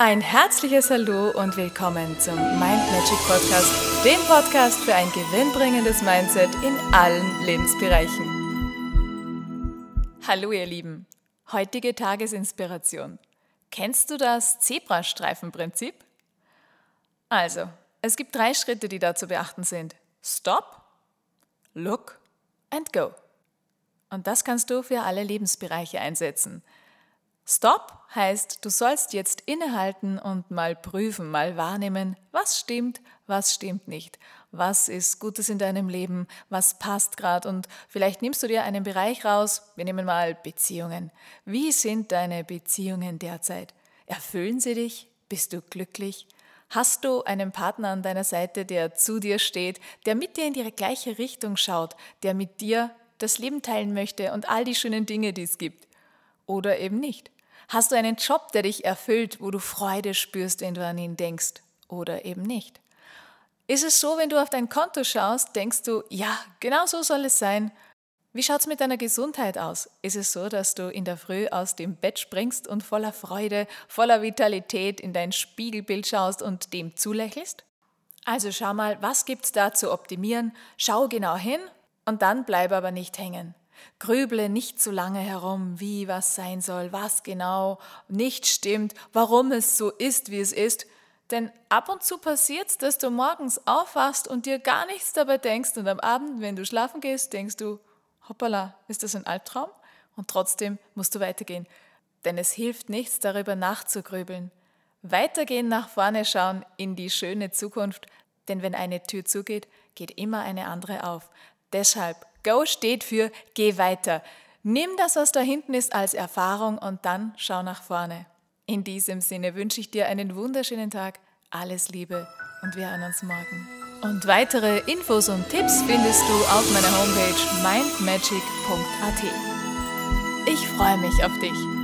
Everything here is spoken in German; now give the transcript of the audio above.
Ein herzliches Hallo und willkommen zum Mind Magic Podcast, dem Podcast für ein gewinnbringendes Mindset in allen Lebensbereichen. Hallo ihr Lieben, heutige Tagesinspiration. Kennst du das Zebrastreifenprinzip? Also, es gibt drei Schritte, die da zu beachten sind. Stop, Look and Go. Und das kannst du für alle Lebensbereiche einsetzen. Stop heißt, du sollst jetzt innehalten und mal prüfen, mal wahrnehmen, was stimmt, was stimmt nicht. Was ist Gutes in deinem Leben, was passt gerade und vielleicht nimmst du dir einen Bereich raus. Wir nehmen mal Beziehungen. Wie sind deine Beziehungen derzeit? Erfüllen sie dich? Bist du glücklich? Hast du einen Partner an deiner Seite, der zu dir steht, der mit dir in die gleiche Richtung schaut, der mit dir das Leben teilen möchte und all die schönen Dinge, die es gibt? Oder eben nicht? Hast du einen Job, der dich erfüllt, wo du Freude spürst, wenn du an ihn denkst oder eben nicht? Ist es so, wenn du auf dein Konto schaust, denkst du, ja, genau so soll es sein? Wie schaut es mit deiner Gesundheit aus? Ist es so, dass du in der Früh aus dem Bett springst und voller Freude, voller Vitalität in dein Spiegelbild schaust und dem zulächelst? Also schau mal, was gibt's da zu optimieren? Schau genau hin und dann bleib aber nicht hängen. Grüble nicht zu lange herum, wie was sein soll, was genau nicht stimmt, warum es so ist, wie es ist. Denn ab und zu passiert es, dass du morgens aufwachst und dir gar nichts dabei denkst und am Abend, wenn du schlafen gehst, denkst du, hoppala, ist das ein Albtraum? Und trotzdem musst du weitergehen. Denn es hilft nichts, darüber nachzugrübeln. Weitergehen, nach vorne schauen in die schöne Zukunft, denn wenn eine Tür zugeht, geht immer eine andere auf. Deshalb Go steht für Geh weiter. Nimm das, was da hinten ist, als Erfahrung und dann schau nach vorne. In diesem Sinne wünsche ich dir einen wunderschönen Tag, alles Liebe und wir hören uns morgen. Und weitere Infos und Tipps findest du auf meiner Homepage mindmagic.at. Ich freue mich auf dich.